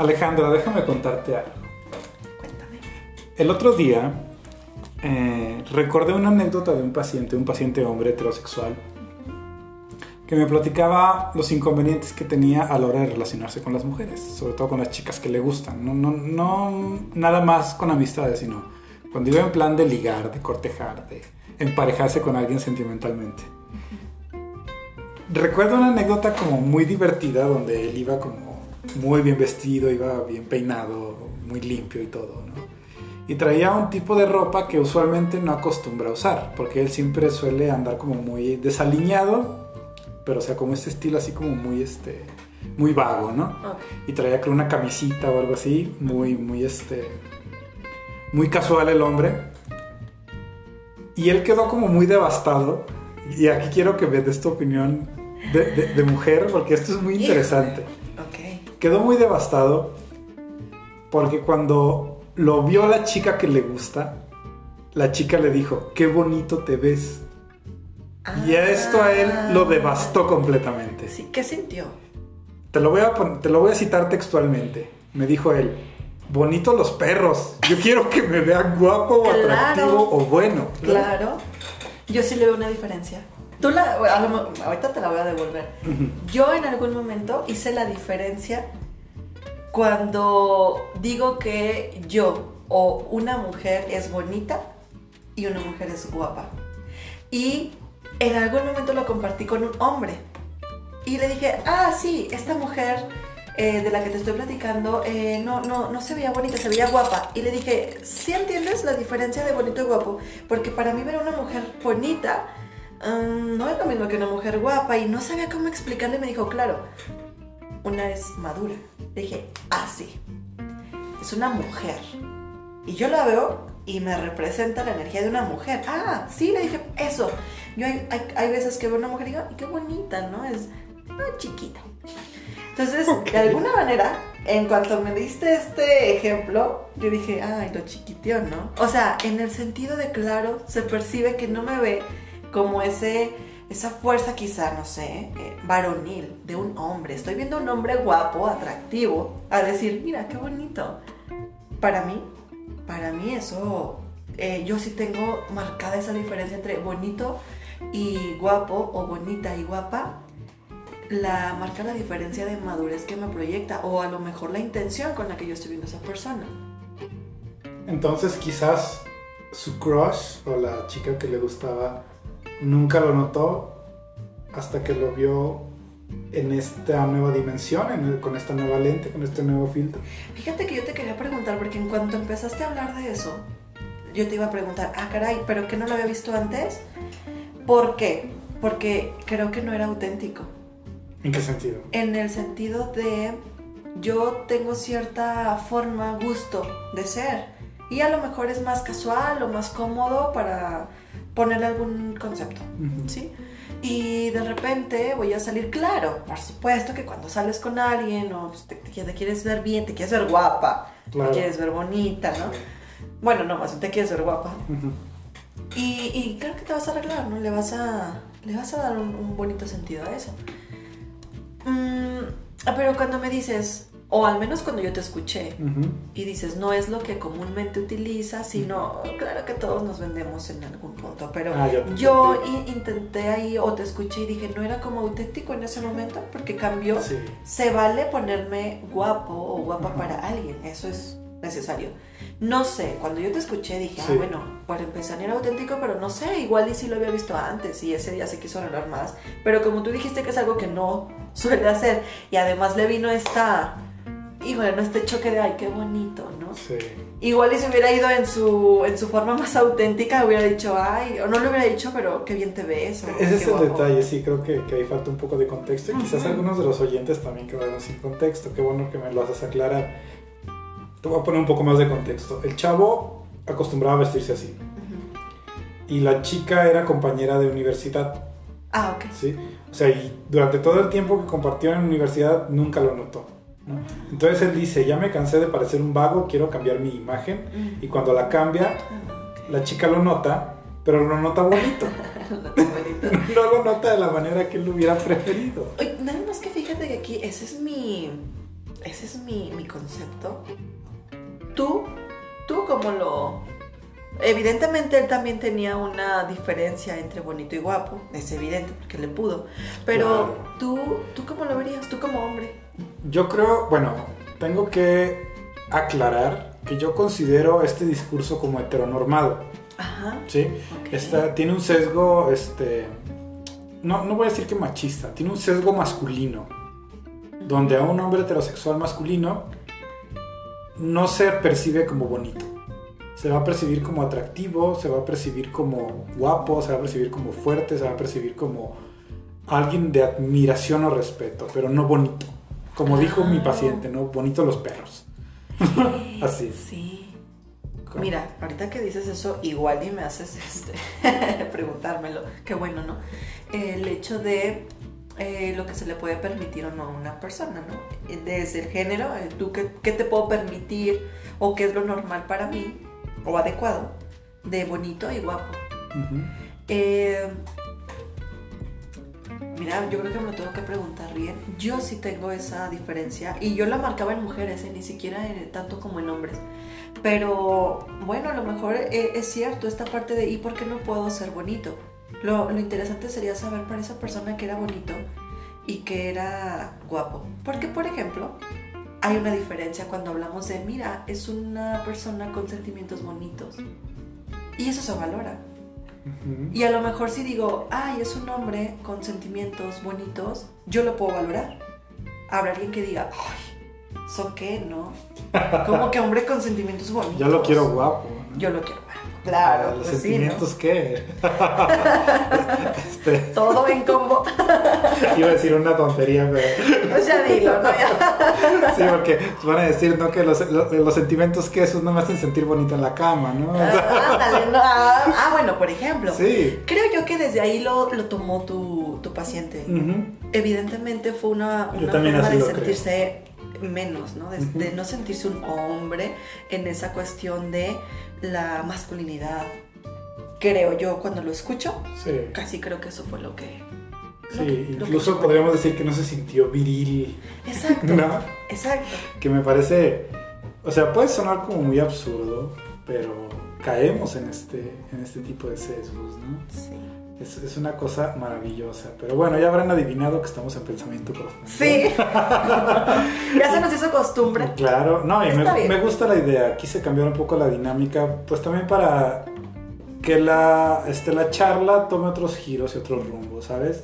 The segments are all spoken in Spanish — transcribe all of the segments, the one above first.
Alejandra, déjame contarte algo. Cuéntame. El otro día eh, recordé una anécdota de un paciente, un paciente hombre heterosexual, que me platicaba los inconvenientes que tenía a la hora de relacionarse con las mujeres, sobre todo con las chicas que le gustan. No, no, no nada más con amistades, sino cuando iba en plan de ligar, de cortejar, de emparejarse con alguien sentimentalmente. Recuerdo una anécdota como muy divertida donde él iba como muy bien vestido, iba bien peinado, muy limpio y todo, ¿no? Y traía un tipo de ropa que usualmente no acostumbra a usar, porque él siempre suele andar como muy desaliñado pero o sea, como este estilo así como muy, este, muy vago, ¿no? Y traía creo una camisita o algo así, muy, muy, este, muy casual el hombre. Y él quedó como muy devastado. Y aquí quiero que me des tu opinión de, mujer, porque esto es muy interesante. Quedó muy devastado porque cuando lo vio la chica que le gusta, la chica le dijo, qué bonito te ves. Y esto a él lo devastó completamente. Sí, ¿qué sintió? Te lo voy a, te lo voy a citar textualmente. Me dijo él, bonito los perros. Yo quiero que me vean guapo o atractivo o bueno. Claro. Yo sí le veo una diferencia. Tú la, ahorita te la voy a devolver. Yo en algún momento hice la diferencia cuando digo que yo o una mujer es bonita y una mujer es guapa. Y en algún momento lo compartí con un hombre. Y le dije, ah, sí, esta mujer eh, de la que te estoy platicando eh, no, no, no se veía bonita, se veía guapa. Y le dije, ¿sí entiendes la diferencia de bonito y guapo? Porque para mí ver a una mujer bonita no es lo mismo que una mujer guapa. Y no sabía cómo explicarle. Me dijo, claro, una es madura. Le dije, ah, sí, es una mujer. Y yo la veo y me representa la energía de una mujer. Ah, sí, le dije eso. Yo hay, hay, veces que veo una mujer y digo, qué bonita, ¿no? Es chiquita. Entonces, de alguna manera, en cuanto me diste este ejemplo, yo dije, ay, lo chiquitió, ¿no? O sea, en el sentido de claro, se percibe que no me ve como ese, esa fuerza quizá, no sé, eh, varonil de un hombre. Estoy viendo un hombre guapo, atractivo, a decir, mira, qué bonito. Para mí, para mí eso, eh, yo sí tengo marcada esa diferencia entre bonito y guapo o bonita y guapa. La marca la diferencia de madurez que me proyecta o a lo mejor la intención con la que yo estoy viendo a esa persona. Entonces quizás su crush o la chica que le gustaba nunca lo notó hasta que lo vio en esta nueva dimensión, con esta nueva lente, con este nuevo filtro. Fíjate que yo te quería preguntar, porque en cuanto empezaste a hablar de eso, yo te iba a preguntar, ah, caray, ¿pero que no lo había visto antes? ¿Por qué? Porque creo que no era auténtico. ¿En qué sentido? En el sentido de yo tengo cierta forma, gusto de ser. Y a lo mejor es más casual o más cómodo para ponerle algún concepto, ¿sí? Y de repente voy a salir, claro, por supuesto que cuando sales con alguien o pues, te, quieres ver bien, te quieres ver guapa, te quieres ver bonita, ¿no? Bueno, no, más te quieres ver guapa. y, y, creo que te vas a arreglar, ¿no? Le vas a, le vas a dar un, bonito sentido a eso. Mm, pero cuando me dices, o al menos cuando yo te escuché y dices, no es lo que comúnmente utilizas, sino, claro que todos nos vendemos en algún punto, pero ah, yo intenté ahí o te escuché y dije, no era como auténtico en ese momento porque cambió. Se vale ponerme guapo o guapa para alguien, eso es necesario. No sé, cuando yo te escuché dije, ah, bueno, para empezar no era auténtico, pero no sé, igual y si lo había visto antes y ese día se quiso arreglar más. Pero como tú dijiste que es algo que no suele hacer y además le vino esta y bueno, este choque de, ay, qué bonito, ¿no? Sí. Igual y si hubiera ido en su, en su forma más auténtica, hubiera dicho, ay, o no lo hubiera dicho, pero qué bien te ves. Ese es el detalle, sí, creo que, que ahí falta un poco de contexto y quizás algunos de los oyentes también quedaron sin contexto. Qué bueno que me lo haces aclarar. Te voy a poner un poco más de contexto. El chavo acostumbraba a vestirse así. Y la chica era compañera de universidad. Ah, ok. Sí. O sea, y durante todo el tiempo que compartió en la universidad nunca lo notó. Entonces él dice, ya me cansé de parecer un vago, quiero cambiar mi imagen. Y cuando la cambia, la chica lo nota, pero lo nota bonito. no lo nota de la manera que él lo hubiera preferido. nada más que fíjate que aquí, ese es mi, ese es mi, mi concepto. Tú, tú como lo... Evidentemente él también tenía una diferencia entre bonito y guapo, es evidente porque le pudo, pero Claro. tú, tú cómo lo verías, tú como hombre. Yo creo, bueno, tengo que aclarar que yo considero este discurso como heteronormado, Ajá. ¿sí? Esta- tiene un sesgo, este, no, no voy a decir que machista, tiene un sesgo masculino, donde a un hombre heterosexual masculino no se percibe como bonito. Se va a percibir como atractivo, se va a percibir como guapo, se va a percibir como fuerte, se va a percibir como alguien de admiración o respeto, pero no bonito. Como dijo mi paciente, ¿no? Bonito los perros. Así. Sí. ¿Cómo? Mira, ahorita que dices eso, igual y me haces este, preguntármelo. Qué bueno, ¿no? El hecho de eh, lo que se le puede permitir o no a una persona, ¿no? Desde el género, eh, tú qué, qué te puedo permitir o qué es lo normal para mí o adecuado de bonito y guapo. Eh, mira, yo creo que me lo tengo que preguntar bien. Yo sí tengo esa diferencia y yo la marcaba en mujeres, eh, ni siquiera en- tanto como en hombres. Pero bueno, a lo mejor eh, es cierto esta parte de ¿y por qué no puedo ser bonito? Lo, lo interesante sería saber para esa persona que era bonito y que era guapo. Porque, por ejemplo, hay una diferencia cuando hablamos de, mira, es una persona con sentimientos bonitos. Y eso se valora. Y a lo mejor si digo, ay, es un hombre con sentimientos bonitos, yo lo puedo valorar. Habrá alguien que diga, ay, ¿son qué, no? Como que hombre con sentimientos bonitos. Yo lo quiero guapo. ¿no? Yo lo quiero guapo. Claro, ¿Los pues sí, ¿no? sentimientos qué? Este, Todo en combo. iba a decir una tontería, pero Pues ya dilo, ¿no? Ya. sí, porque van a decir, ¿no? Que los, los, los sentimientos que esos no me hacen sentir bonito en la cama, ¿no? Ah, ándale, no. Ah, ah, bueno, por ejemplo. sí. Creo yo que desde ahí lo, lo tomó tu, tu paciente. Evidentemente fue una, una forma de creo. Menos, ¿no? De, no sentirse un hombre en esa cuestión de la masculinidad. Creo yo cuando lo escucho, Sí. casi creo que eso fue lo que... Sí, incluso podríamos decir que no se sintió viril, Exacto, ¿no? exacto. Que me parece, o sea, puede sonar como muy absurdo, pero caemos en este, en este tipo de sesgos, ¿no? Sí. Es, es una cosa maravillosa. Pero bueno, ya habrán adivinado que estamos en pensamiento profundo. Sí. ya se nos hizo costumbre. Claro, no, y me gusta la idea. Quise cambiar un poco la dinámica, pues también para que la, este, la charla tome otros giros y otros rumbos, ¿sabes?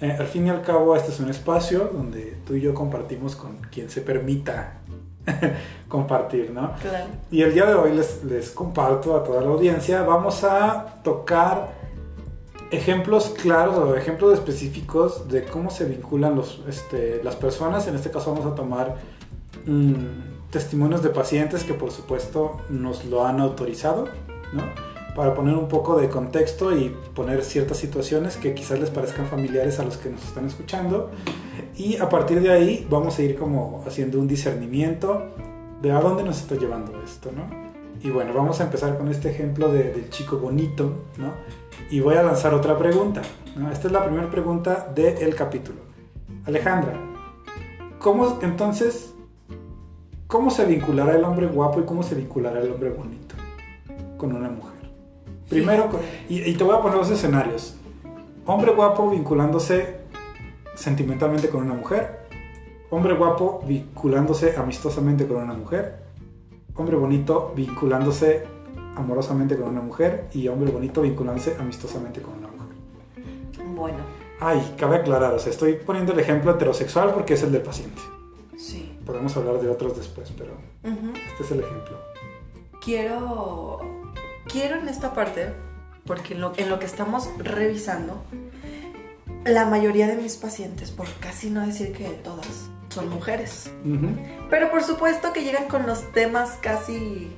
Eh, al fin y al cabo, este es un espacio donde tú y yo compartimos con quien se permita compartir, ¿no? Claro. Y el día de hoy les, les comparto a toda la audiencia, vamos a tocar ejemplos claros o ejemplos específicos de cómo se vinculan los, este, las personas. En este caso vamos a tomar mm, testimonios de pacientes que por supuesto nos lo han autorizado, ¿no? Para poner un poco de contexto y poner ciertas situaciones que quizás les parezcan familiares a los que nos están escuchando. Y a partir de ahí vamos a ir como haciendo un discernimiento de a dónde nos está llevando esto, ¿no? Y bueno, vamos a empezar con este ejemplo de- del chico bonito, ¿no? Y voy a lanzar otra pregunta, ¿no? Esta es la primera pregunta del capítulo. Alejandra, ¿cómo entonces, cómo se vinculará el hombre guapo y cómo se vinculará el hombre bonito con una mujer? Primero, y, y te voy a poner los escenarios. Hombre guapo vinculándose sentimentalmente con una mujer. Hombre guapo vinculándose amistosamente con una mujer. Hombre bonito vinculándose amorosamente con una mujer. Y hombre bonito vinculándose amistosamente con una mujer. Bueno, Ay, cabe aclarar, o sea, estoy poniendo el ejemplo heterosexual porque es el del paciente. sí. Podemos hablar de otros después, pero este es el ejemplo. quiero quiero en esta parte porque en lo, en lo que estamos revisando la mayoría de mis pacientes por casi no decir que todas son mujeres Ujú. pero por supuesto que llegan con los temas casi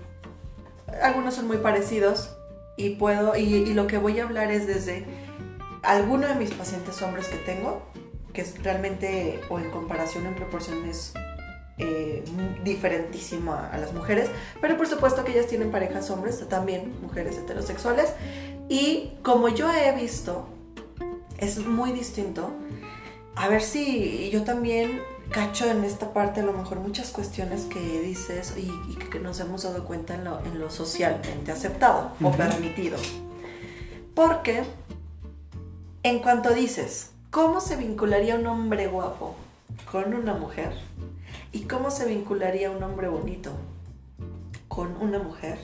algunos son muy parecidos y puedo y, lo que voy a hablar es desde alguno de mis pacientes hombres que tengo que es realmente o en comparación en proporciones eh, diferentísimo a, a las mujeres, pero por supuesto que ellas tienen parejas hombres, también mujeres heterosexuales, y como yo he visto, es muy distinto. A ver si yo también cacho en esta parte a lo mejor muchas cuestiones que dices y, y que nos hemos dado cuenta en lo, en lo socialmente aceptado o permitido. Porque en cuanto dices, ¿cómo se vincularía un hombre guapo con una mujer? ¿Y cómo se vincularía un hombre bonito con una mujer?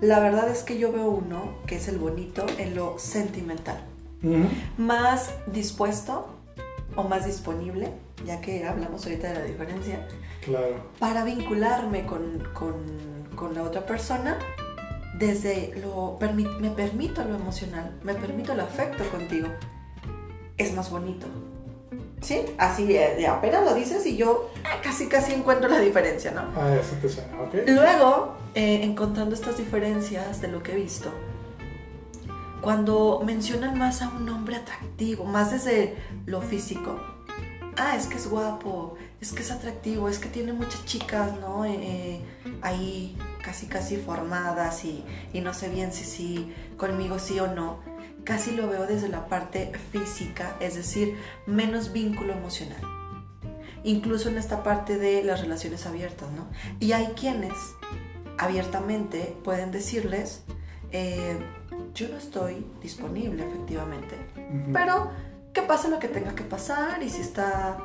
La verdad es que yo veo uno, que es el bonito, en lo sentimental más dispuesto o más disponible, ya que hablamos ahorita de la diferencia, Claro. para vincularme con, con- con la otra persona desde lo... me permito lo emocional, me permito el afecto contigo. Es más bonito. ¿Sí? Así eh, de apenas lo dices y yo ah, casi casi encuentro la diferencia, ¿no? Ah, eso te suena, ¿ok? Luego, eh, encontrando estas diferencias de lo que he visto, cuando mencionan más a un hombre atractivo, más desde lo físico, ah, es que es guapo, es que es atractivo, es que tiene muchas chicas, ¿no? Eh, eh, ahí casi casi formadas y, y no sé bien si sí, conmigo sí o no. Casi lo veo desde la parte física, es decir, menos vínculo emocional incluso en esta parte de las relaciones abiertas, ¿no? Y hay quienes abiertamente pueden decirles, eh, yo no estoy disponible efectivamente, pero que pase lo que tenga que pasar y si está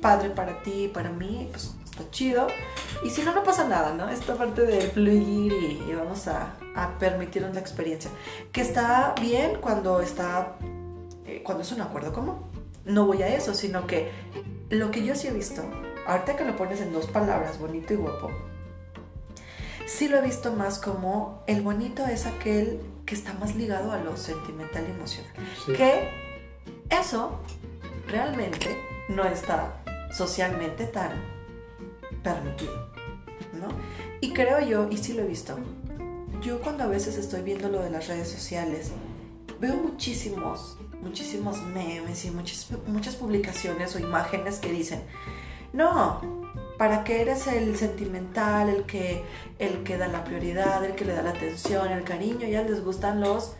padre para ti y para mí, pues está chido. Y si no, no pasa nada, ¿no? Esta parte de fluir y, y vamos a, a permitirnos la experiencia. Que está bien cuando está, eh, cuando es un acuerdo común. No voy a eso, sino que lo que yo sí he visto, ahorita que lo pones en dos palabras, bonito y guapo, sí lo he visto más como el bonito es aquel que está más ligado a lo sentimental y emocional. Sí. Que eso realmente no está socialmente tan permitido, ¿no? Y creo yo, y sí lo he visto, yo cuando a veces estoy viendo lo de las redes sociales, veo muchísimos, muchísimos memes y muchas, muchas publicaciones o imágenes que dicen, no, ¿para qué eres el sentimental, el que, el que da la prioridad, el que le da la atención, el cariño? Ya les gustan los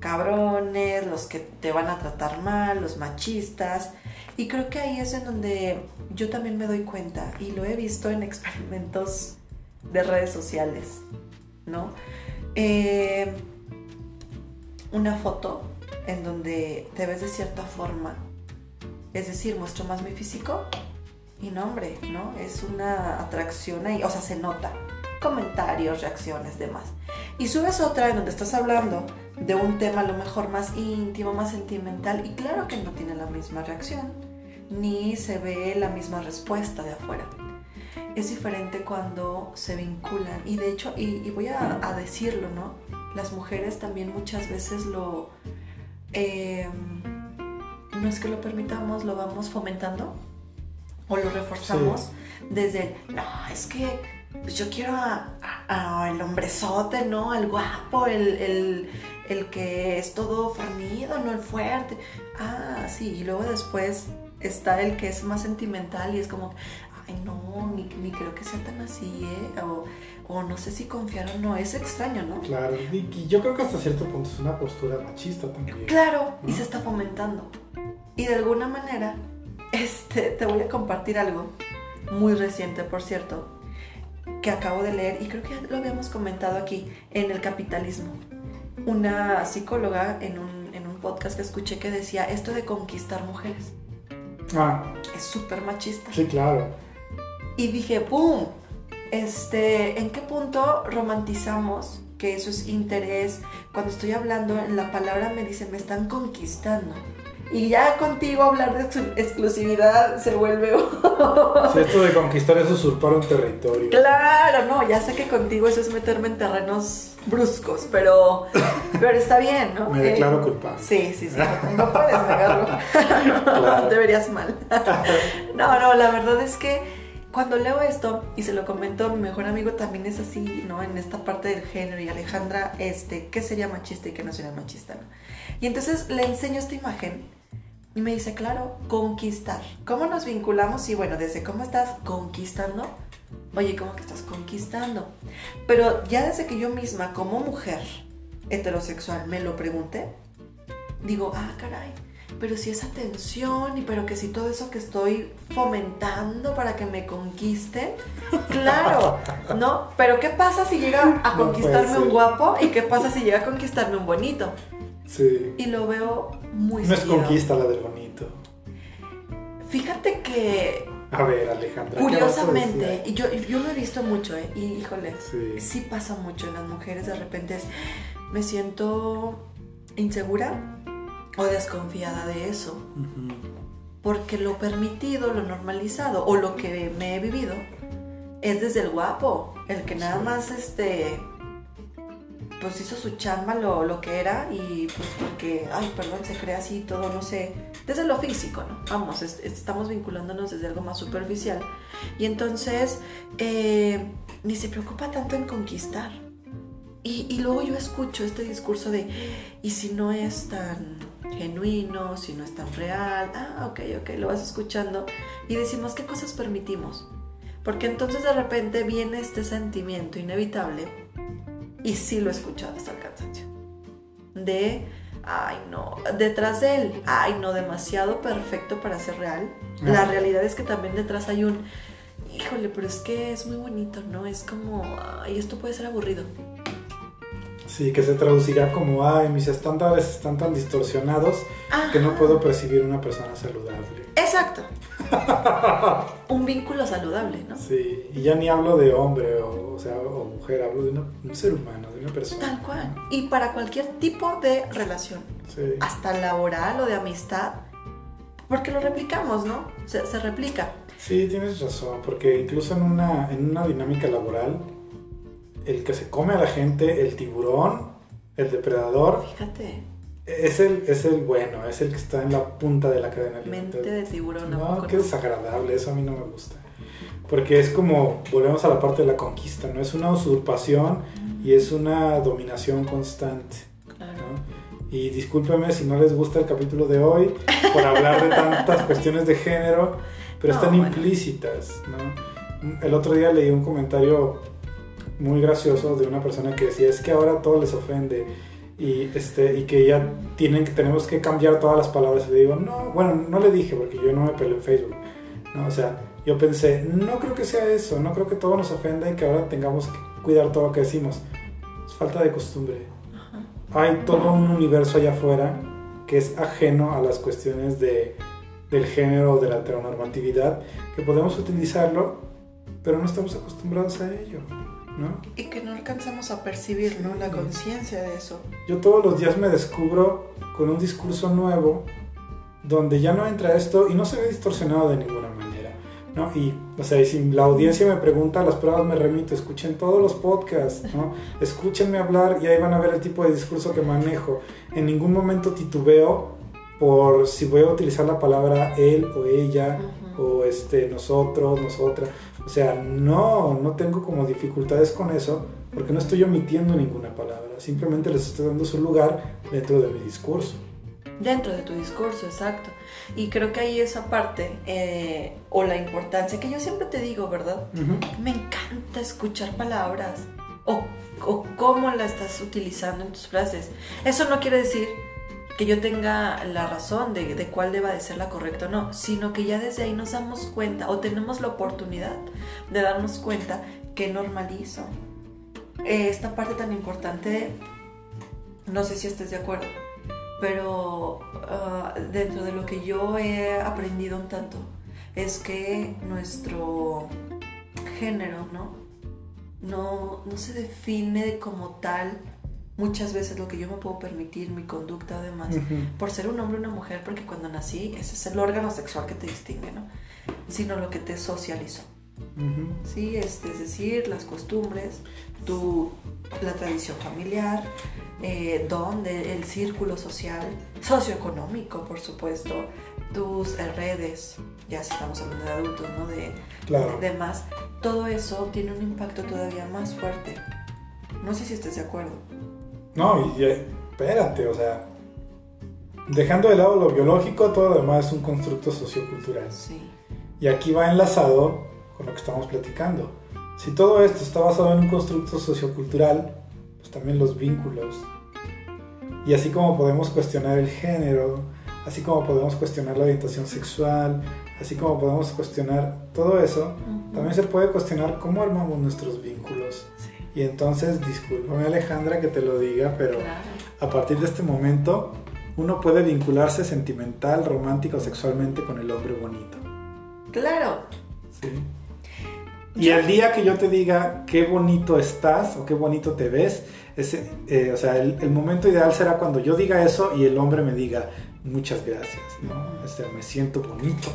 cabrones, los que te van a tratar mal, los machistas. Y creo que ahí es en donde yo también me doy cuenta y lo he visto en experimentos de redes sociales, ¿no? Eh, una foto en donde te ves de cierta forma, es decir, muestro más mi físico y no, hombre, ¿no? Es una atracción ahí, o sea, se nota. Comentarios, reacciones, demás. Y subes otra en donde estás hablando de un tema a lo mejor más íntimo, más sentimental, y claro que no tiene la misma reacción, ni se ve la misma respuesta de afuera. Es diferente cuando se vinculan, y de hecho, y, y voy a, a decirlo, ¿no? Las mujeres también muchas veces lo... eh, no es que lo permitamos, lo vamos fomentando o lo reforzamos desde, no, es que pues yo quiero a, a- a el hombrezote, ¿no? Al guapo, el, el- el que es todo fornido, ¿no? El fuerte. Ah, sí, y luego después está el que es más sentimental y es como, ay, no, ni, ni creo que sea tan así, ¿eh? O, o no sé si confiar o no, es extraño, ¿no? Claro, y, yo creo que hasta cierto punto es una postura machista también. Claro, y se está fomentando. Y de alguna manera, este, te voy a compartir algo muy reciente, por cierto, que acabo de leer y creo que ya lo habíamos comentado aquí en el capitalismo. Una psicóloga en un, en un podcast que escuché que decía esto de conquistar mujeres Ah, es súper machista. sí, claro. Y dije, ¡pum! Este, ¿en qué punto romantizamos que eso es interés? Cuando estoy hablando en la palabra me dice, me están conquistando. Y ya contigo hablar de ex- exclusividad se vuelve... Si esto de conquistar es usurpar un territorio. claro, no, ya sé que contigo eso es meterme en terrenos bruscos, pero, pero está bien, ¿no? Me Eh, declaro culpable. Sí, sí, sí, no, no puedes negarlo. Claro. Te verías mal. no, no, la verdad es que cuando leo esto y se lo comento a mi mejor amigo también es así, ¿no? En esta parte del género y Alejandra, este, ¿qué sería machista y qué no sería machista? no? Y entonces le enseño esta imagen y me dice, claro, conquistar. ¿Cómo nos vinculamos? Y bueno, desde cómo estás conquistando. Oye, ¿cómo que estás conquistando? Pero ya desde que yo misma, como mujer heterosexual, me lo pregunté, digo, ah, caray, pero si esa tensión y pero que si todo eso que estoy fomentando para que me conquisten, claro, ¿no? Pero ¿qué pasa si llega a conquistarme un guapo y qué pasa si llega a conquistarme un bonito? Sí. Y lo veo muy No es seguido. conquista la del bonito. Fíjate que A ver, Alejandra. ¿qué vas a curiosamente, y yo, yo lo he visto mucho, ¿eh? Y híjole, Sí. sí pasa mucho en las mujeres, de repente es, me siento insegura o desconfiada de eso, porque lo permitido, lo normalizado o lo que me he vivido es desde el guapo, el que nada Sí. más este pues hizo su chamba lo, lo que era y pues porque, ay, perdón, se cree así todo, no sé, desde lo físico, ¿no? Vamos, es- estamos vinculándonos desde algo más superficial. Y entonces, eh, ni se preocupa tanto en conquistar. Y, y luego yo escucho este discurso de, ¿y si no es tan genuino, si no es tan real? Ah, ok, ok, lo vas escuchando y decimos, ¿qué cosas permitimos? Porque entonces de repente viene este sentimiento inevitable, y sí lo he escuchado hasta el cansancio, de, ay no, detrás de él, ay no, demasiado perfecto para ser real. La realidad es que también detrás hay un, híjole, pero es que es muy bonito, ¿no? Es como, ay, esto puede ser aburrido. Sí, que se traducirá como, ay, mis estándares están tan distorsionados que no puedo percibir una persona saludable. Exacto. un vínculo saludable, ¿no? Sí, y ya ni hablo de hombre o, o sea, o mujer, hablo de una- un ser humano, de una persona. Tal cual. Y para cualquier tipo de relación, Sí. hasta laboral o de amistad, porque lo replicamos, ¿no? Se, se replica. Sí, tienes razón, porque incluso en una, en una dinámica laboral, el que se come a la gente, el tiburón, el depredador, Fíjate, es el, es el bueno, es el que está en la punta de la cadena mente alimentaria. de tiburón. ¿a No, qué desagradable, eso a mí no me gusta. Porque es como, volvemos a la parte de la conquista, ¿no? Es una usurpación y es una dominación constante. Claro. ¿no? Y discúlpeme si no les gusta el capítulo de hoy por hablar de tantas cuestiones de género, pero No, están bueno. implícitas, ¿no? El otro día leí un comentario muy gracioso de una persona que decía, es que ahora todo les ofende y, este, y que ya tienen tenemos que cambiar todas las palabras. Y le digo, no, bueno, no le dije porque yo no me peleo en Facebook, ¿no? O sea, yo pensé, no creo que sea eso, no creo que todo nos ofenda y que ahora tengamos que cuidar todo lo que decimos. Es falta de costumbre hay todo un universo allá afuera que es ajeno a las cuestiones de, del género o de la heteronormatividad, que podemos utilizarlo, pero no estamos acostumbrados a ello, ¿no? Y que no alcanzamos a percibir, ¿no? La conciencia de eso. Yo todos los días me descubro con un discurso nuevo donde ya no entra esto y no se ve distorsionado de ninguna manera, ¿no? Y, o sea, y si la audiencia me pregunta, las pruebas me remito, escuchen todos los podcasts, ¿no? Escúchenme hablar y ahí van a ver el tipo de discurso que manejo. En ningún momento titubeo por si voy a utilizar la palabra él o ella. O este nosotros, nosotras. O sea, no, no tengo como dificultades con eso porque no estoy omitiendo ninguna palabra, simplemente les estoy dando su lugar dentro de mi discurso. Dentro de tu discurso, exacto. Y creo que ahí esa parte, eh, o la importancia, que yo siempre te digo, ¿verdad? Me encanta escuchar palabras o, o cómo la estás utilizando en tus frases. Eso no quiere decir que yo tenga la razón de, de cuál deba de ser la correcta o no, sino que ya desde ahí nos damos cuenta o tenemos la oportunidad de darnos cuenta que normalizo Eh, esta parte tan importante, no sé si estés de acuerdo, pero ah, dentro de lo que yo he aprendido un tanto es que nuestro género, ¿no? No, no se define como tal muchas veces lo que yo me puedo permitir, mi conducta además, por ser un hombre o una mujer, porque cuando nací ese es el órgano sexual que te distingue, ¿no? Sino lo que te socializó. Sí, es, es decir, las costumbres, tu, la tradición familiar, eh, donde el círculo social, socioeconómico, por supuesto, tus redes, ya si estamos hablando de adultos, ¿no? De, Claro. de más, todo eso tiene un impacto todavía más fuerte. No sé si estés de acuerdo. No, y eh, espérate, o sea, dejando de lado lo biológico, todo lo demás es un constructo sociocultural. Sí. Y aquí va enlazado con lo que estamos platicando. Si todo esto está basado en un constructo sociocultural, pues también los vínculos. Y así como podemos cuestionar el género, así como podemos cuestionar la orientación sexual, así como podemos cuestionar todo eso, también se puede cuestionar cómo armamos nuestros vínculos. Y entonces, discúlpame Alejandra que te lo diga, pero a partir de este momento uno puede vincularse sentimental, romántico, sexualmente con el hombre bonito. Claro. Sí. Y el día que yo te diga qué bonito estás o qué bonito te ves, ese, eh, o sea, el, momento ideal será cuando yo diga eso y el hombre me diga muchas gracias, ¿no? Este, me siento bonito.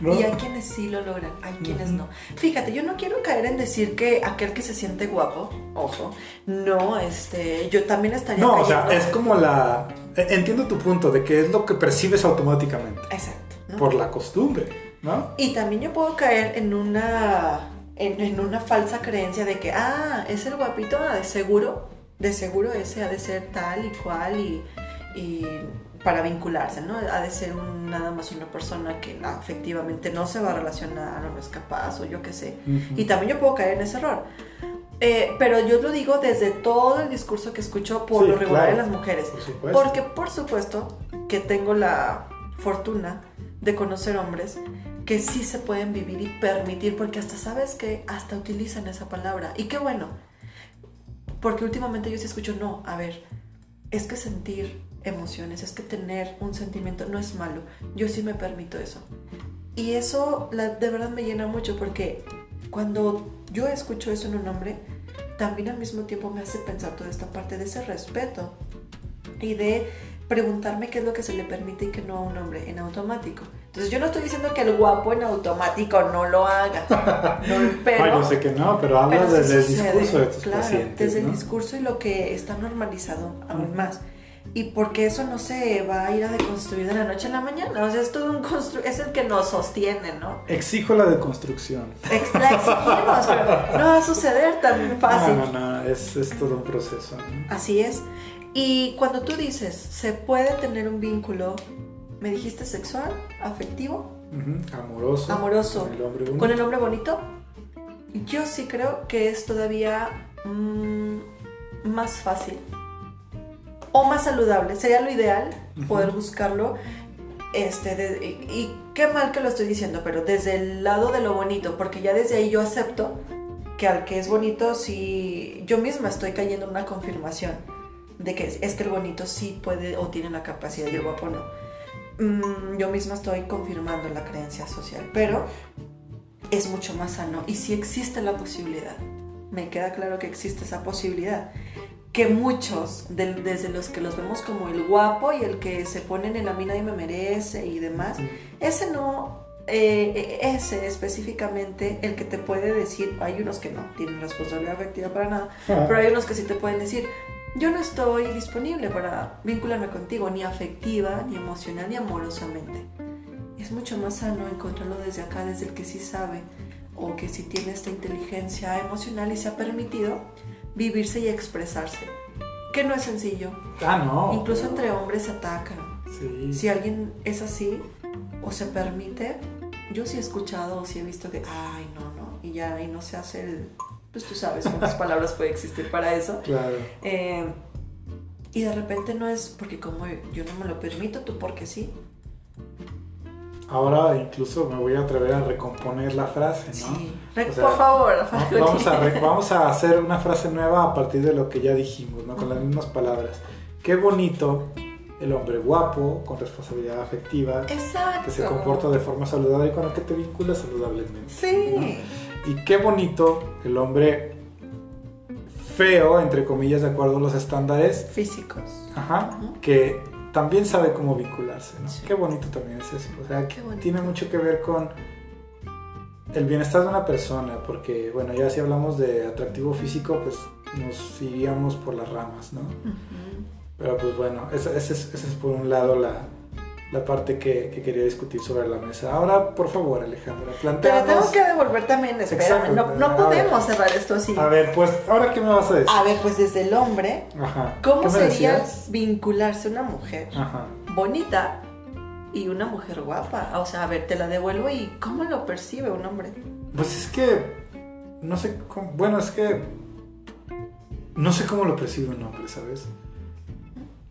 Y hay quienes sí lo logran, hay quienes no. Fíjate, yo no quiero caer en decir que aquel que se siente guapo, ojo, no, este, yo también estaría. No, o sea, es como la. E, entiendo tu punto de que es lo que percibes automáticamente. Exacto. Por la costumbre, ¿no? Y también yo puedo caer en una. En, una falsa creencia de que, ah, es el guapito, ah, de seguro, de seguro ese ha de ser tal y cual y, y para vincularse, ¿no? Ha de ser nada más una persona que efectivamente no se va a relacionar o no es capaz o yo qué sé. Y también yo puedo caer en ese error. Eh, pero yo lo digo desde todo el discurso que escucho por lo regular en las mujeres. porque por supuesto que tengo la fortuna de conocer hombres que sí se pueden vivir y permitir, porque hasta sabes que hasta utilizan esa palabra. Y qué bueno, porque últimamente yo sí escucho, no, a ver, es que sentir emociones, es que tener un sentimiento no es malo. Yo sí me permito eso. Y eso la, de verdad me llena mucho porque cuando yo escucho eso en un hombre, también al mismo tiempo me hace pensar toda esta parte de ese respeto y de preguntarme qué es lo que se le permite y qué no a un hombre en automático. Entonces yo no estoy diciendo que el guapo en automático no lo haga, pero... yo sé que no, pero hablas desde el discurso de tus claro, Desde el discurso y lo que está normalizado aún más y porque eso no se va a ir a deconstruir de la noche a la mañana. O sea, es todo un constru es el que nos sostiene, ¿no? Exijo la deconstrucción. la exigimos, pero no va a suceder tan fácil. No, no, no, es, es todo un proceso. Así es. Y cuando tú dices, se puede tener un vínculo, me dijiste sexual, afectivo, amoroso, amoroso, con el hombre bonito. Con el hombre bonito. Yo sí creo que es todavía mm, más fácil o más saludable. Sería lo ideal poder buscarlo. Este, y, qué mal que lo estoy diciendo, pero desde el lado de lo bonito, porque ya desde ahí yo acepto que al que es bonito, sí, yo misma estoy cayendo en una confirmación de que es, que el bonito sí puede o tiene la capacidad y el guapo no. Mm, yo misma estoy confirmando la creencia social, pero es mucho más sano y sí existe la posibilidad. Me queda claro que existe esa posibilidad que muchos, desde los que los vemos como el guapo y el que se ponen en la mina y me merece y demás, ese no, eh, ese específicamente, el que te puede decir, hay unos que no tienen responsabilidad afectiva para nada, pero hay unos que sí te pueden decir, yo no estoy disponible para vincularme contigo, ni afectiva, ni emocional, ni amorosamente. Es mucho más sano encontrarlo desde acá, desde el que sí sabe o que sí tiene esta inteligencia emocional y se ha permitido vivirse y expresarse. Que no es sencillo. Ah, no. Incluso entre hombres se atacan. Sí. Si alguien es así o se permite, yo sí he escuchado o sí he visto que, ay, no, no, y ya, y no se hace el, pues tú sabes cuántas palabras puede existir para eso. Claro. Eh, y de repente no es porque como yo no me lo permito, tú porque sí. Ahora incluso me voy a atrever a recomponer la frase, ¿no? Sí. Por favor, vamos a, vamos a hacer una frase nueva a partir de lo que ya dijimos, ¿no? Con las mismas palabras. Qué bonito el hombre guapo, con responsabilidad afectiva, Exacto. que se comporta de forma saludable y con el que te vincula saludablemente. Sí. Y qué bonito el hombre feo, entre comillas, de acuerdo a los estándares físicos. Ajá. Que también sabe cómo vincularse, ¿no? Qué bonito también es eso. O sea, tiene mucho que ver con el bienestar de una persona, porque, bueno, ya si hablamos de atractivo físico, pues nos iríamos por las ramas, ¿no? Pero pues bueno, esa, es, es, por un lado la, la parte que, quería discutir sobre la mesa. Ahora, por favor, Alejandra, planteamos... Pero tengo que devolver también, espérame, no, no podemos cerrar esto así. A ver, pues, ¿ahora qué me vas a decir? A ver, pues desde el hombre, ¿cómo sería vincularse una mujer bonita y una mujer guapa? O sea, a ver, te la devuelvo y ¿cómo lo percibe un hombre? Pues es que, no sé, cómo, bueno, es que, no sé cómo lo percibe un hombre, ¿sabes?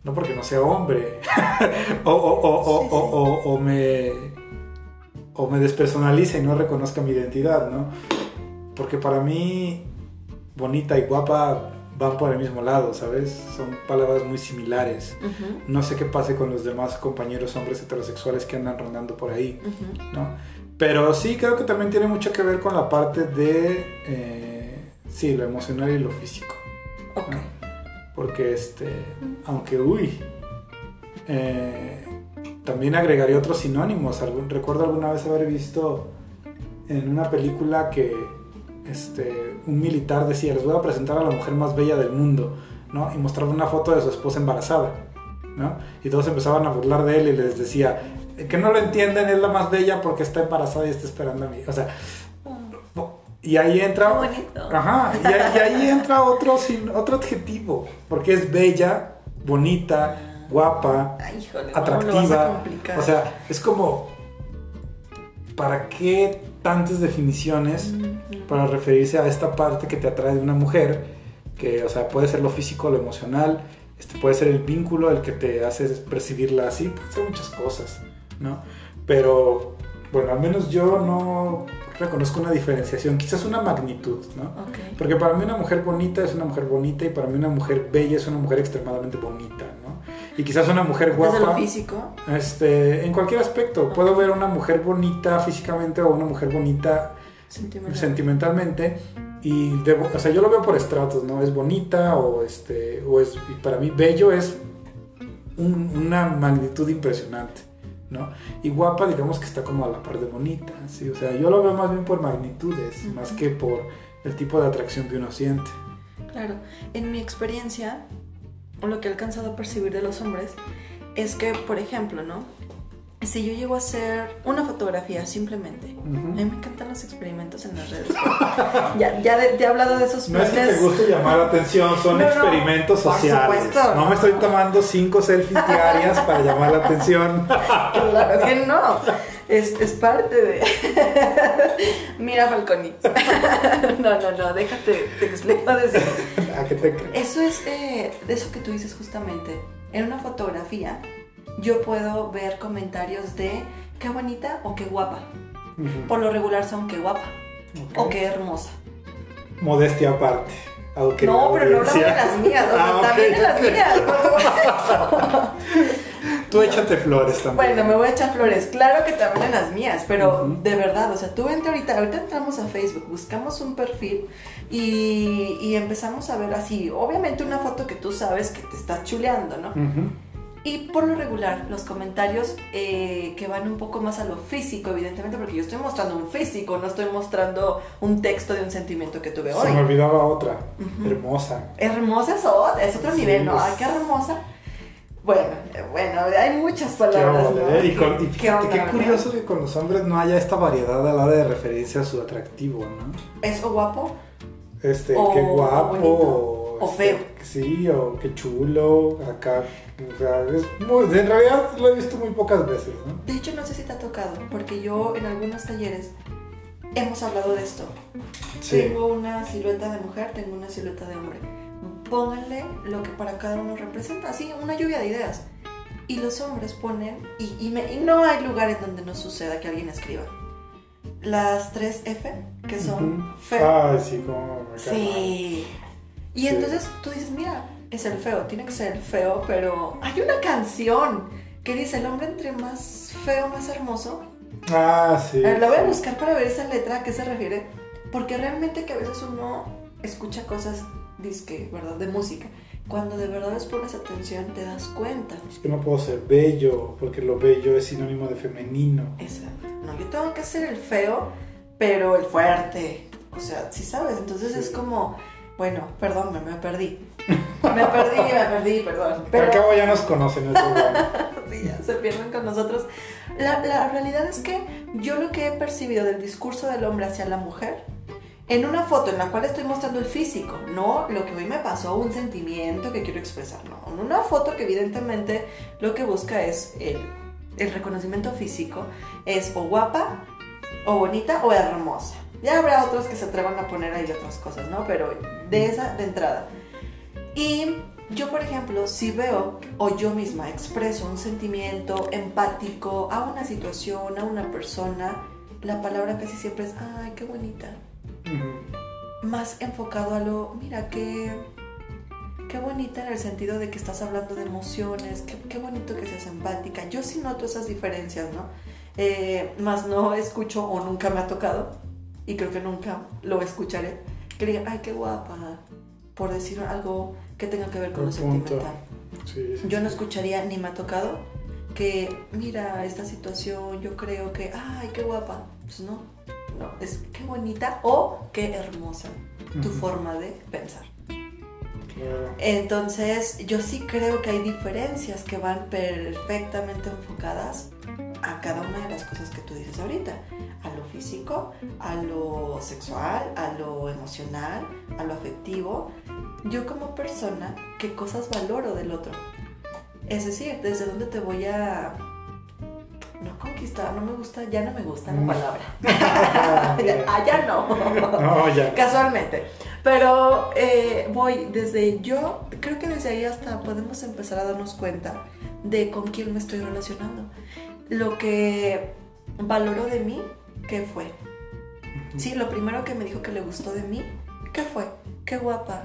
No porque no sea hombre, o, me despersonalice y no reconozca mi identidad, ¿no? Porque para mí, bonita y guapa van por el mismo lado, ¿sabes? Son palabras muy similares. Ujú, No sé qué pase con los demás compañeros hombres heterosexuales que andan rondando por ahí, ujú. ¿no? Pero sí creo que también tiene mucho que ver con la parte de, eh, sí, lo emocional y lo físico. Ok. ¿no? Porque, este, aunque, uy, eh, también agregaría otros sinónimos. Recuerdo alguna vez haber visto en una película que este, un militar decía, les voy a presentar a la mujer más bella del mundo, ¿no? Y mostraba una foto de su esposa embarazada, ¿no? Y todos empezaban a burlar de él y les decía, que no lo entienden, es la más bella porque está embarazada y está esperando a mí. O sea, y ahí entra... Bonito. Ajá, y ahí, y ahí entra otro, sin- otro adjetivo, porque es bella, bonita, guapa, Ay, híjole, ¿cómo lo vas a atractiva. O sea, es como, ¿para qué tantas definiciones para referirse a esta parte que te atrae de una mujer? Que, o sea, puede ser lo físico, lo emocional, este puede ser el vínculo, el que te hace percibirla así, puede ser muchas cosas, ¿no? Pero, bueno, al menos yo no reconozco una diferenciación, quizás una magnitud, ¿no? Porque para mí una mujer bonita es una mujer bonita y para mí una mujer bella es una mujer extremadamente bonita, ¿no? Y quizás una mujer Desde lo guapa, físico. este, en cualquier aspecto, puedo ver una mujer bonita físicamente o una mujer bonita Sentimental. sentimentalmente y debo- o sea, yo lo veo por estratos, ¿no? Es bonita o este o es y para mí bello es un- una magnitud impresionante, ¿no? Y guapa, digamos que está como a la par de bonita, ¿sí? O sea, yo lo veo más bien por magnitudes, más que por el tipo de atracción que uno siente. Claro, en mi experiencia, lo que he alcanzado a percibir de los hombres es que, por ejemplo, ¿no? Si yo llego a hacer una fotografía simplemente, Ujú. a mí me encantan los experimentos en las redes. ya, ya, de- ya he hablado de esos No es que te planes. guste llamar la atención, son No, no, experimentos por sociales. supuesto. No me estoy tomando cinco selfies diarias para llamar la atención. Claro que no. Es, es parte de. Mira, Falconi. no, no, no, déjate, te explico decir. ¿A qué te crees? Eso es de, de eso que tú dices justamente. En una fotografía, yo puedo ver comentarios de qué bonita o qué guapa. Por lo regular son qué guapa o qué hermosa. Modestia aparte. aunque no, pero no hablamos de las mías, o sea, Ah, también de las mías. Tú échate flores también. Bueno, me voy a echar flores. Claro que también en las mías, pero de verdad, o sea, tú entra ahorita, ahorita entramos a Facebook, buscamos un perfil y, y empezamos a ver así, obviamente una foto que tú sabes que te estás chuleando, ¿no? Y por lo regular, los comentarios eh, que van un poco más a lo físico, evidentemente, porque yo estoy mostrando un físico, no estoy mostrando un texto de un sentimiento que tuve Se me hoy. olvidaba otra. Hermosa. Hermosa es otra, es otro Sí, nivel, ¿no? Ay, qué hermosa. Bueno, eh, bueno, hay muchas Qué palabras, ole, ¿no? Y, con- ¿Qué qué curioso que con los hombres no haya esta variedad a la hora de referirse a su atractivo, ¿no? ¿Es o guapo? Este, O qué guapo. O feo. Sí, o qué chulo. Acá. O sea, es muy- en realidad lo he visto muy pocas veces, ¿no? De hecho, no sé si te ha tocado, porque yo en algunos talleres hemos hablado de esto. Sí. Tengo una silueta de mujer, tengo una silueta de hombre. Pónganle lo que para cada uno representa, así, una lluvia de ideas. Y los hombres ponen, y, y me- y no hay lugar en donde no suceda que alguien escriba. Las tres F, que son feo. Ay, sí, como me Sí. Y Sí. entonces tú dices, mira, es el feo, tiene que ser el feo, pero hay una canción que dice, el hombre entre más feo, más hermoso. Ah, sí. A ver, la voy a buscar para ver esa letra, a qué se refiere. Porque realmente que a veces uno escucha cosas, disque, ¿verdad? De música. Cuando de verdad les pones atención, te das cuenta. Es que no puedo ser bello, porque lo bello es sinónimo de femenino. Exacto. No, yo tengo que ser el feo, pero el fuerte. O sea, sí sabes. Entonces Sí. es como, bueno, perdón, me, me perdí. Me perdí, me perdí, perdón. Pero... Al cabo ya nos conocen, bueno. sí, ya se pierden con nosotros. La, la realidad es que yo lo que he percibido del discurso del hombre hacia la mujer, en una foto en la cual estoy mostrando el físico, no lo que hoy me pasó, un sentimiento que quiero expresar, no. En una foto que evidentemente lo que busca es el, el reconocimiento físico, es o guapa, o bonita, o hermosa. Ya habrá otros que se atrevan a poner ahí otras cosas, ¿no? Pero de esa de entrada. Y yo, por ejemplo, si veo o yo misma expreso un sentimiento empático a una situación, a una persona, la palabra casi siempre es, ay, qué bonita. Más enfocado a lo, mira, qué, qué bonita en el sentido de que estás hablando de emociones, qué, qué bonito que seas empática. Yo sí noto esas diferencias, ¿no? Eh, más no escucho o nunca me ha tocado, y creo que nunca lo escucharé, que digan, ay, qué guapa, por decir algo que tenga que ver con lo sentimental. Sí, sí, Yo no escucharía ni me ha tocado que, mira, esta situación, yo creo que, ay, qué guapa. Pues no, no, es qué bonita o qué hermosa tu forma de pensar. Claro. Entonces, yo sí creo que hay diferencias que van perfectamente enfocadas a cada una de las cosas que tú dices ahorita. A lo físico, a lo sexual, a lo emocional, a lo afectivo. Yo como persona, ¿qué cosas valoro del otro? Es decir, desde dónde te voy a... No conquistar, no me gusta, ya no me gusta la Mm. palabra. Bien. ah, ya no. No, ya. Casualmente. Pero eh, voy desde yo, creo que desde ahí hasta podemos empezar a darnos cuenta de con quién me estoy relacionando. Lo que valoró de mí, ¿qué fue? Sí, lo primero que me dijo que le gustó de mí, ¿qué fue? Qué guapa.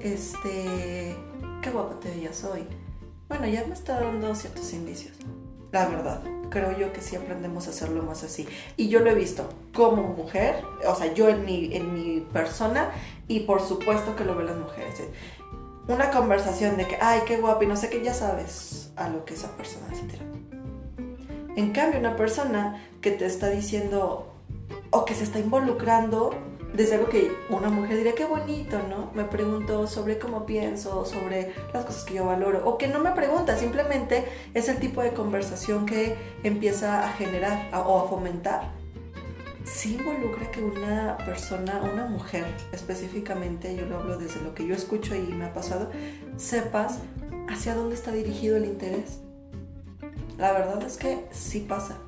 Este, qué guapa te veías hoy. Bueno, ya me está dando ciertos indicios. La verdad, creo yo que sí aprendemos a hacerlo más así. Y yo lo he visto como mujer, o sea, yo en mi, en mi persona, y por supuesto que lo ven las mujeres. Una conversación de que, ay, qué guapa, y no sé qué, ya sabes a lo que esa persona se tira. En cambio, una persona que te está diciendo, o que se está involucrando desde algo que una mujer diría, qué bonito, ¿no? Me preguntó sobre cómo pienso, sobre las cosas que yo valoro, o que no me pregunta, simplemente es el tipo de conversación que empieza a generar o a fomentar. Sí involucra que una persona, una mujer específicamente, yo lo hablo desde lo que yo escucho y me ha pasado, sepas hacia dónde está dirigido el interés. La verdad es que sí pasa.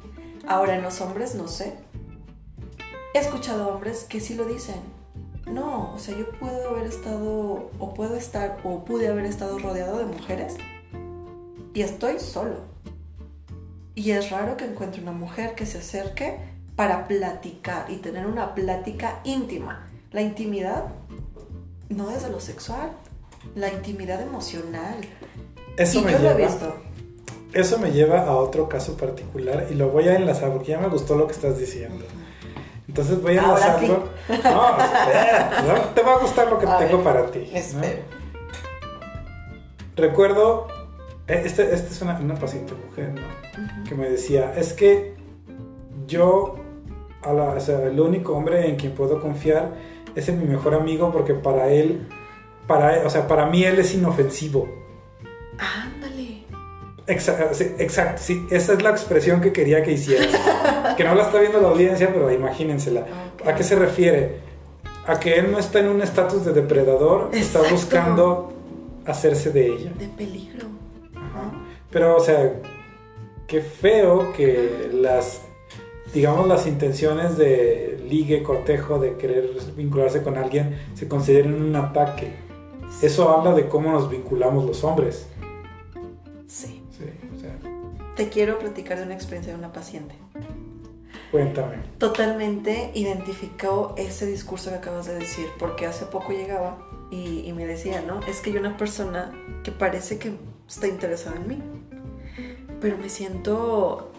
Ahora en los hombres no sé, He escuchado hombres que sí lo dicen. No, o sea, yo puedo haber estado, o puedo estar, o pude haber estado rodeado de mujeres y estoy solo. Y es raro que encuentre una mujer que se acerque para platicar y tener una plática íntima. La intimidad no desde lo sexual, la intimidad emocional. Eso y me yo lo he lleva. visto. Eso me lleva a otro caso particular y lo voy a enlazar porque ya me gustó lo que estás diciendo. Entonces voy a Ahora enlazarlo. No, espera, no, te va a gustar lo que A tengo ver, para ti. ¿no? Espero. Recuerdo, eh, este, este es una, una paciente mujer, ¿no? Que me decía, es que yo, a la- o sea, el único hombre en quien puedo confiar es en mi mejor amigo porque para él, para él- o sea, para mí él es inofensivo. Ándale. Sí, Exacto, sí, esa es la expresión que quería que hicieras. que no la está viendo la audiencia, pero imagínensela. ¿A qué se refiere? A que él no está en un estatus de depredador, está buscando hacerse de ella. De peligro. Ajá. Pero, o sea, qué feo que las, digamos, las intenciones de ligue, cortejo, de querer vincularse con alguien, se consideren un ataque. Eso habla de cómo nos vinculamos los hombres. Te quiero platicar de una experiencia de una paciente. cuéntame. Totalmente identificó ese discurso que acabas de decir, porque hace poco llegaba y, y me decía, ¿no? Es que hay una persona que parece que está interesada en mí, pero me siento...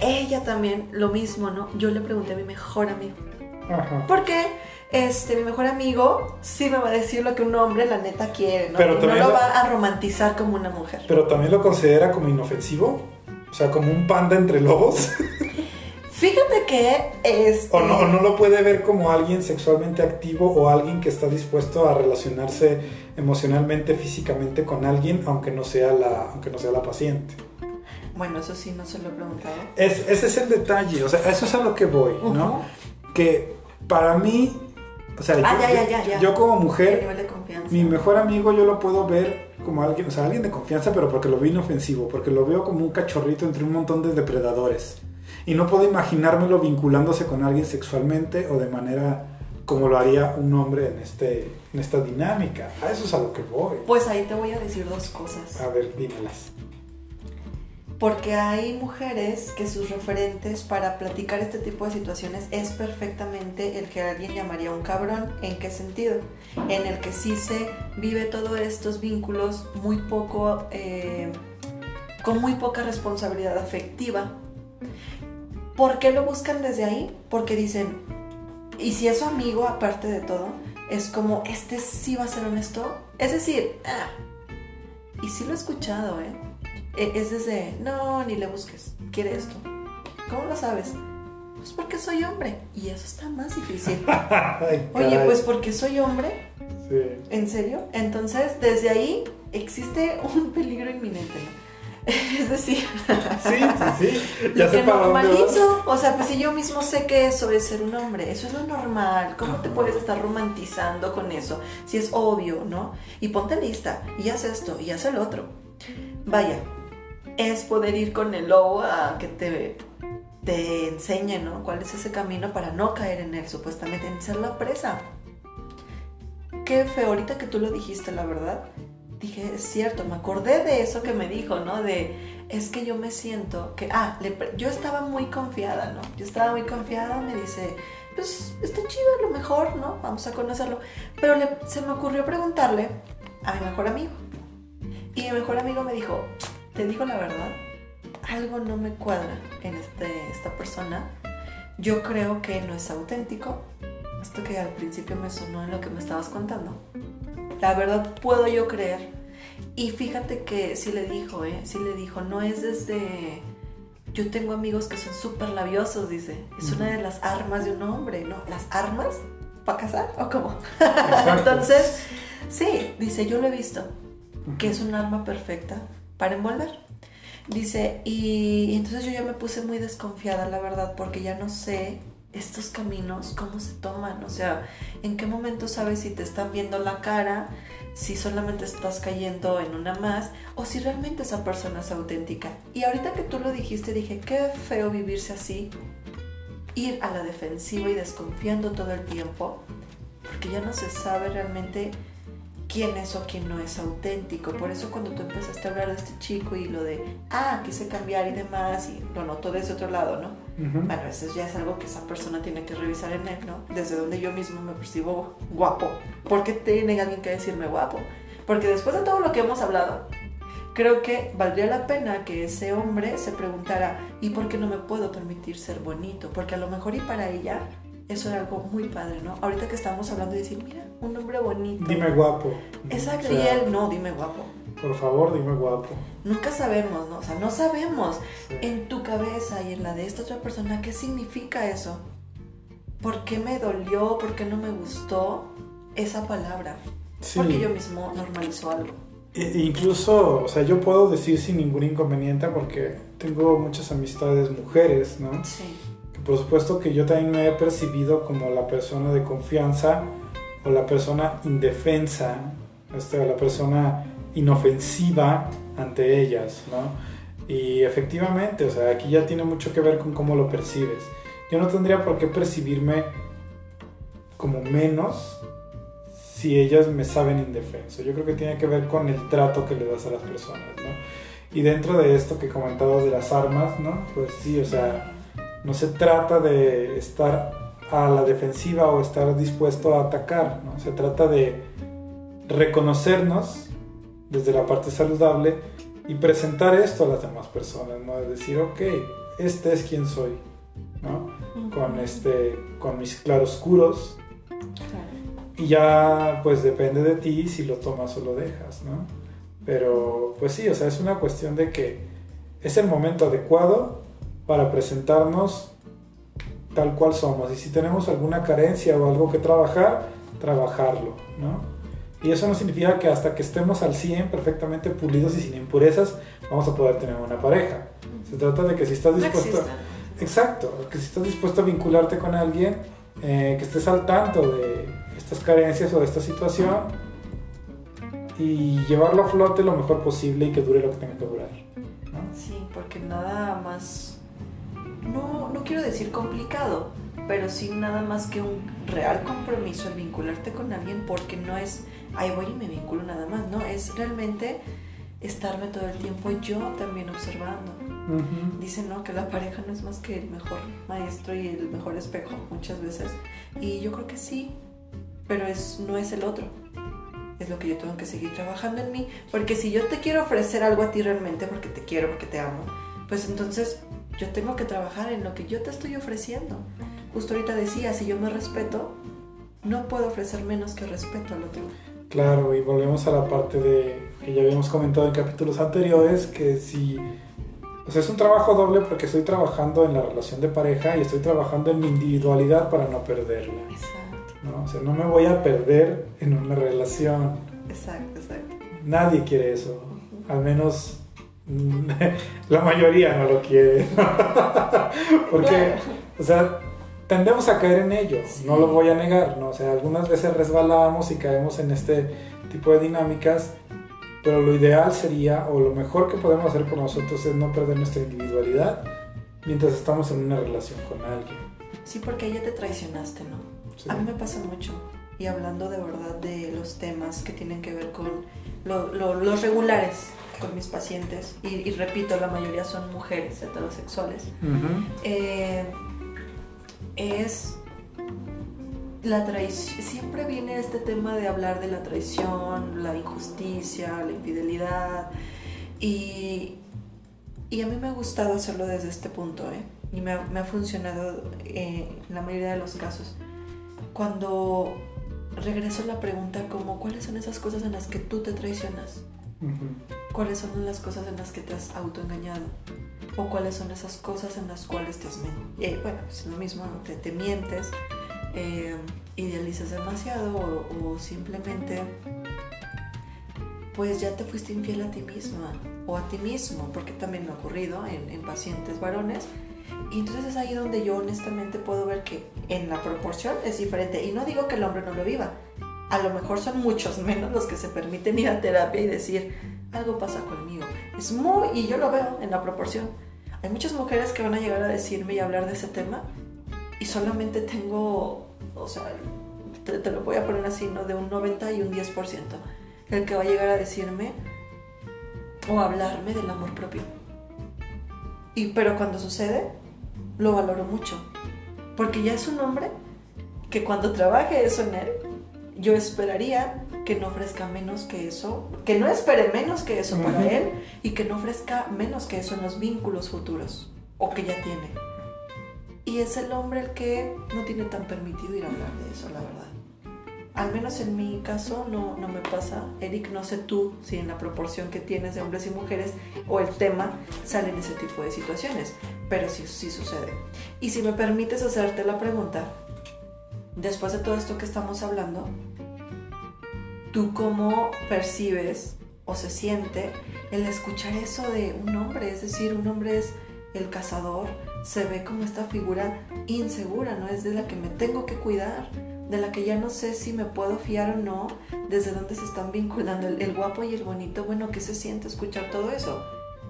Ella también, lo mismo, ¿no? Yo le pregunté a mi mejor amigo, Ajá. porque este, mi mejor amigo sí me va a decir lo que un hombre la neta quiere, ¿no? Pero no lo lo- va a romantizar como una mujer. Pero también lo considera como inofensivo. O sea, como un panda entre lobos. Fíjate que este, o, no, no lo puede ver como alguien sexualmente activo o alguien que está dispuesto a relacionarse emocionalmente, físicamente con alguien, aunque no sea la, aunque no sea la paciente. Bueno, eso sí no se lo he preguntado. Es- ese es el detalle. O sea, eso es a lo que voy, ¿no? Que para mí, o sea, Ah, yo, ya, ya, ya, yo como mujer, mi mejor amigo yo lo puedo ver como alguien, o sea, alguien de confianza, pero porque lo veo inofensivo, porque lo veo como un cachorrito entre un montón de depredadores. Y no puedo imaginármelo vinculándose con alguien sexualmente o de manera como lo haría un hombre en, este, en esta dinámica. A eso es a lo que voy. Pues ahí te voy a decir dos cosas. A ver, dímelas. Porque hay mujeres que sus referentes para platicar este tipo de situaciones es perfectamente el que alguien llamaría un cabrón. ¿En qué sentido? En el que sí se vive todos estos vínculos muy poco, eh, con muy poca responsabilidad afectiva. ¿Por qué lo buscan desde ahí? Porque dicen, y si es su amigo, aparte de todo, es como, este sí va a ser honesto. Es decir, ah, y sí lo he escuchado, ¿eh? E, es desde, no, ni le busques, quiere esto. ¿Cómo lo sabes? Pues porque soy hombre. Y eso está más difícil. Oye, pues porque soy hombre. Sí. ¿En serio? Entonces, desde ahí existe un peligro inminente, ¿no? Es decir, sí, sí, sí. Ya lo que normalizo, o sea, pues si yo mismo sé que eso es ser un hombre, eso es lo normal, ¿cómo te puedes estar romantizando con eso? Si es obvio, ¿no? Y ponte lista, y haz esto, y haz el otro. Vaya, es poder ir con el lobo a que te, te enseñe, ¿no? ¿Cuál es ese camino para no caer en él, supuestamente, en ser la presa? Qué feo, ahorita que tú lo dijiste, la verdad, dije, es cierto, me acordé de eso que me dijo, ¿no? De, es que yo me siento que, ah, yo estaba muy confiada, ¿no? Yo estaba muy confiada, me dice, pues está chido, a lo mejor, ¿no? Vamos a conocerlo. Pero se me ocurrió preguntarle a mi mejor amigo. Y mi mejor amigo me dijo, te digo la verdad, algo no me cuadra en este, esta persona. Yo creo que no es auténtico. Esto que al principio me sonó en lo que me estabas contando la verdad puedo yo creer. Y fíjate que sí le dijo, ¿eh? Sí le dijo, no es desde... Yo tengo amigos que son súper labiosos, dice. Es una de las armas de un hombre, ¿no? ¿Las armas? ¿Para casar? ¿O cómo? Entonces, sí, dice, yo lo he visto, que es un arma perfecta para envolver. Dice, y entonces yo ya me puse muy desconfiada, la verdad, porque ya no sé estos caminos, cómo se toman, o sea, en qué momento sabes si te están viendo la cara, si solamente estás cayendo en una más, o si realmente esa persona es auténtica. Y ahorita que tú lo dijiste, dije, qué feo vivirse así, ir a la defensiva y desconfiando todo el tiempo, porque ya no se sabe realmente quién es o quién no es auténtico. Por eso cuando tú empezaste a hablar de este chico y lo de, ah, quise cambiar y demás, y lo notó desde otro lado, ¿no? Bueno, eso ya es algo que esa persona tiene que revisar en él, ¿no? Desde donde yo mismo me percibo guapo. ¿Por qué tiene alguien que decirme guapo? Porque después de todo lo que hemos hablado, creo que valdría la pena que ese hombre se preguntara, ¿y por qué no me puedo permitir ser bonito? Porque a lo mejor y para ella eso era algo muy padre, ¿no? Ahorita que estamos hablando de decir, mira, un hombre bonito. Dime guapo. Exacto, y él no, dime guapo. Por favor, dime guapo. Nunca sabemos, ¿no? O sea, no sabemos en tu cabeza y en la de esta otra persona qué significa eso. ¿Por qué me dolió? ¿Por qué no me gustó esa palabra? Sí. Porque yo mismo normalizo algo. E incluso, o sea, yo puedo decir sin ningún inconveniente porque tengo muchas amistades mujeres, ¿no? Sí por supuesto que yo también me he percibido como la persona de confianza o la persona indefensa, este, la persona inofensiva ante ellas, ¿no? Y efectivamente, o sea, aquí ya tiene mucho que ver con cómo lo percibes. Yo no tendría por qué percibirme como menos si ellas me saben indefenso. Yo creo que tiene que ver con el trato que le das a las personas, ¿no? Y dentro de esto que comentabas de las armas, ¿no? Pues sí, o sea, no se trata de estar a la defensiva o estar dispuesto a atacar, ¿no? se trata de reconocernos desde la parte saludable y presentar esto a las demás personas, ¿no? de decir, ok, este es quien soy, ¿no? con, este, con mis claroscuros. Y ya pues depende de ti si lo tomas o lo dejas, ¿no? Pero pues sí, o sea, es una cuestión de que es el momento adecuado para presentarnos tal cual somos. Y si tenemos alguna carencia o algo que trabajar, trabajarlo, ¿no? Y eso no significa que hasta que estemos al 100 perfectamente pulidos y sin impurezas, vamos a poder tener una pareja. Se trata de que si estás dispuesto... exacto, que si estás dispuesto a vincularte con alguien, eh, que estés al tanto de estas carencias o de esta situación y llevarlo a flote lo mejor posible y que dure lo que tenga que durar. Sí, porque nada más no, no quiero decir complicado, pero sí nada más que un real compromiso el vincularte con alguien porque no es, ahí voy y me vinculo nada más, no, es realmente estarme todo el tiempo yo también observando. Dicen, ¿no? Que la pareja no es más que el mejor maestro y el mejor espejo muchas veces. Y yo creo que sí, pero es, no es el otro. Es lo que yo tengo que seguir trabajando en mí. Porque si yo te quiero ofrecer algo a ti realmente, porque te quiero, porque te amo, pues entonces yo tengo que trabajar en lo que yo te estoy ofreciendo. Justo ahorita decía, si yo me respeto, no puedo ofrecer menos que respeto al otro. Claro, y volvemos a la parte de que ya habíamos comentado en capítulos anteriores, que si, o sea, es un trabajo doble porque estoy trabajando en la relación de pareja y estoy trabajando en mi individualidad para no perderla, Exacto, ¿no? O sea, no me voy a perder en una relación. exacto, exacto. Nadie quiere eso, al menos la mayoría no lo quiere, porque, o sea, tendemos a caer en ello, no lo voy a negar, ¿no? O sea, algunas veces resbalamos y caemos en este tipo de dinámicas, pero lo ideal sería, o lo mejor que podemos hacer por nosotros es no perder nuestra individualidad mientras estamos en una relación con alguien. Sí, porque ya te traicionaste, ¿no? ¿sí? A mí me pasa mucho. Y hablando de verdad de los temas que tienen que ver con lo- lo- los regulares con mis pacientes, y, y repito, la mayoría son mujeres heterosexuales, eh, es la traición. Siempre viene este tema de hablar de la traición, la injusticia, la infidelidad. Y, y a mí me ha gustado hacerlo desde este punto, ¿eh? Y me ha, me ha funcionado eh, en la mayoría de los casos. Cuando regreso a la pregunta como, ¿cuáles son esas cosas en las que tú te traicionas? Ujú. ¿Cuáles son las cosas en las que te has autoengañado? ¿O cuáles son esas cosas en las cuales te has mentido? bueno, es lo mismo, te, te mientes, eh, idealizas demasiado o, o simplemente pues ya te fuiste infiel a ti misma o a ti mismo, porque también me ha ocurrido en, en pacientes varones. Y entonces es ahí donde yo honestamente puedo ver que en la proporción es diferente. Y no digo que el hombre no lo viva. A lo mejor son muchos menos los que se permiten ir a terapia y decir, algo pasa conmigo. Es muy, y yo lo veo en la proporción. Hay muchas mujeres que van a llegar a decirme y hablar de ese tema y solamente tengo, o sea, te, te lo voy a poner así, ¿no? De un 90 y un 10%. El que va a llegar a decirme o hablarme del amor propio. Y, pero cuando sucede, lo valoro mucho. Porque ya es un hombre que cuando trabaje eso en él, yo esperaría que no ofrezca menos que eso, que no espere menos que eso para él y que no ofrezca menos que eso en los vínculos futuros o que ya tiene. Y es el hombre el que no tiene tan permitido ir a hablar de eso, la verdad. Al menos en mi caso no, no me pasa. Eric, no sé tú si en la proporción que tienes de hombres y mujeres o el tema salen ese tipo de situaciones, pero sí, sí sucede. Y si me permites hacerte la pregunta, después de todo esto que estamos hablando, ¿tú cómo percibes o se siente el escuchar eso de un hombre? Es decir, un hombre es el cazador, se ve como esta figura insegura, ¿no? Es de la que me tengo que cuidar, de la que ya no sé si me puedo fiar o no, desde dónde se están vinculando el, el guapo y el bonito. Bueno, ¿qué se siente escuchar todo eso?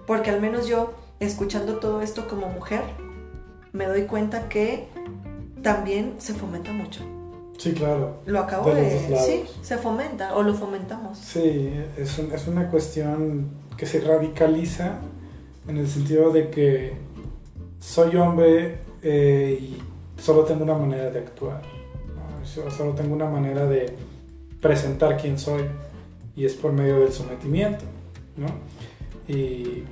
Porque al menos yo, escuchando todo esto como mujer, me doy cuenta que también se fomenta mucho. Sí, claro. Lo acabo De de... sí, se fomenta o lo fomentamos. Sí, es, un- es una cuestión que se radicaliza en el sentido de que soy hombre eh, y solo tengo una manera de actuar. Solo tengo una manera de presentar quién soy y es por medio del sometimiento. ¿no? Y,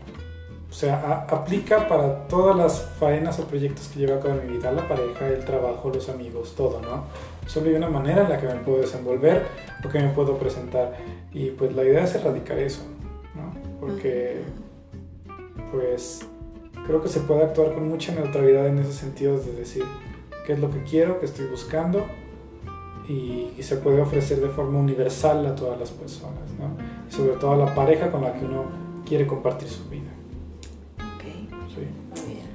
o sea, aplica para todas las faenas o proyectos que llevo a cabo en mi vida, la pareja, el trabajo, los amigos, todo, ¿no? Solo hay una manera en la que me puedo desenvolver o que me puedo presentar. Y pues la idea es erradicar eso, ¿no? Porque pues creo que se puede actuar con mucha neutralidad en ese sentido de decir qué es lo que quiero, qué estoy buscando y, y se puede ofrecer de forma universal a todas las personas, ¿no? Y sobre todo a la pareja con la que uno quiere compartir su vida. ¿sí? muy bien.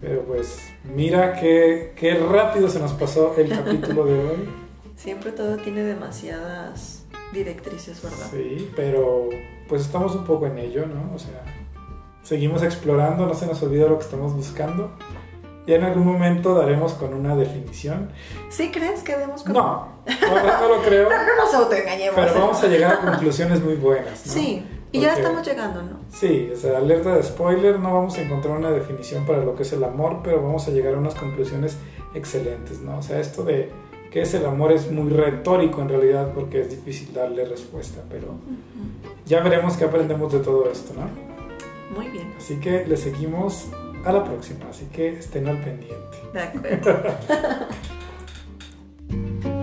Pero pues mira qué, qué rápido se nos pasó el capítulo de hoy. Siempre todo tiene demasiadas directrices, ¿verdad? Sí, pero pues estamos un poco en ello, ¿no? O sea, seguimos explorando, no se nos olvida lo que estamos buscando. Y en algún momento daremos con una definición. ¿Sí crees que demos con... No, no, no lo creo. No, no nos autoengañemos. Pero vamos a llegar a conclusiones muy buenas, ¿no? Sí. Y ya estamos llegando, ¿no? Sí, o sea, alerta de spoiler, no vamos a encontrar una definición para lo que es el amor, pero vamos a llegar a unas conclusiones excelentes, ¿no? O sea, esto de qué es el amor es muy retórico en realidad porque es difícil darle respuesta, pero ya veremos qué aprendemos de todo esto, ¿no? Muy bien, Así que le seguimos a la próxima, así que estén al pendiente. De acuerdo.